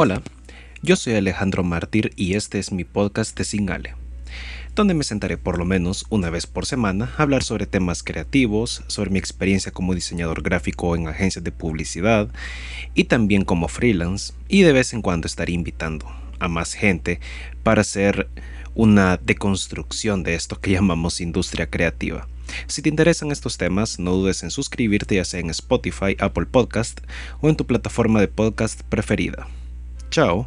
Hola, yo soy Alejandro Mártir y este es mi podcast de Singale, donde me sentaré por lo menos una vez por semana a hablar sobre temas creativos, sobre mi experiencia como diseñador gráfico en agencias de publicidad y también como freelance y de vez en cuando estaré invitando a más gente para hacer una deconstrucción de esto que llamamos industria creativa. Si te interesan estos temas, no dudes en suscribirte ya sea en Spotify, Apple Podcast o en tu plataforma de podcast preferida. Ciao.